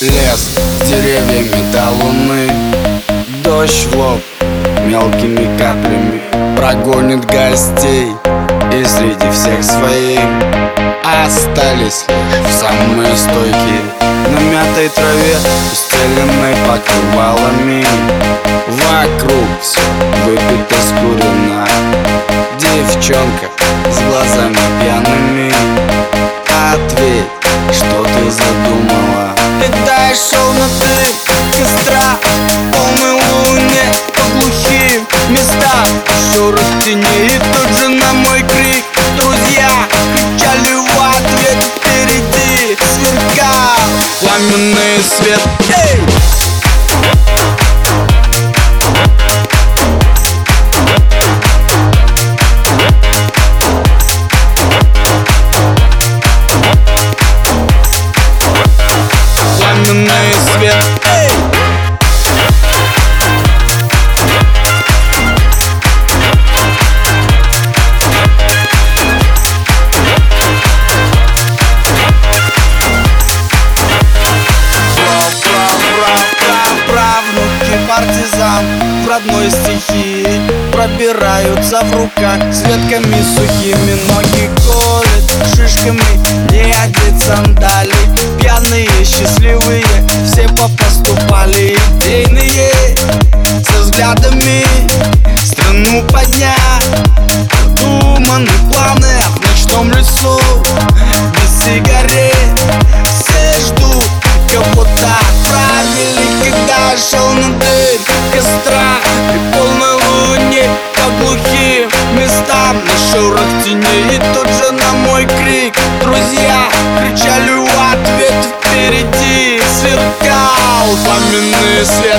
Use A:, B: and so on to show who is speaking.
A: Лес с деревьями Дождь в лоб мелкими каплями Прогонит гостей И среди всех своих. Остались самые стойкие На мятой траве, устеленной покрывалами. Вокруг все выпито скурено Девчонка с глазами пьяными
B: пламенный свет Эй! Партизан. В родной стихии Пробираются в руках с ветками сухими. Ноги колят шишками, не одеть сандали. Пьяные, счастливые, все попоступали. Идейные, со взглядами страну поднять. Думаны планы в ночном лесу Без сигарет. Все ждут кого-то отправили Когда шел на костра При полной луне по глухим местам. На шорох теней и тут же на мой крик. Друзья кричали в ответ впереди. Сверкал пламенный свет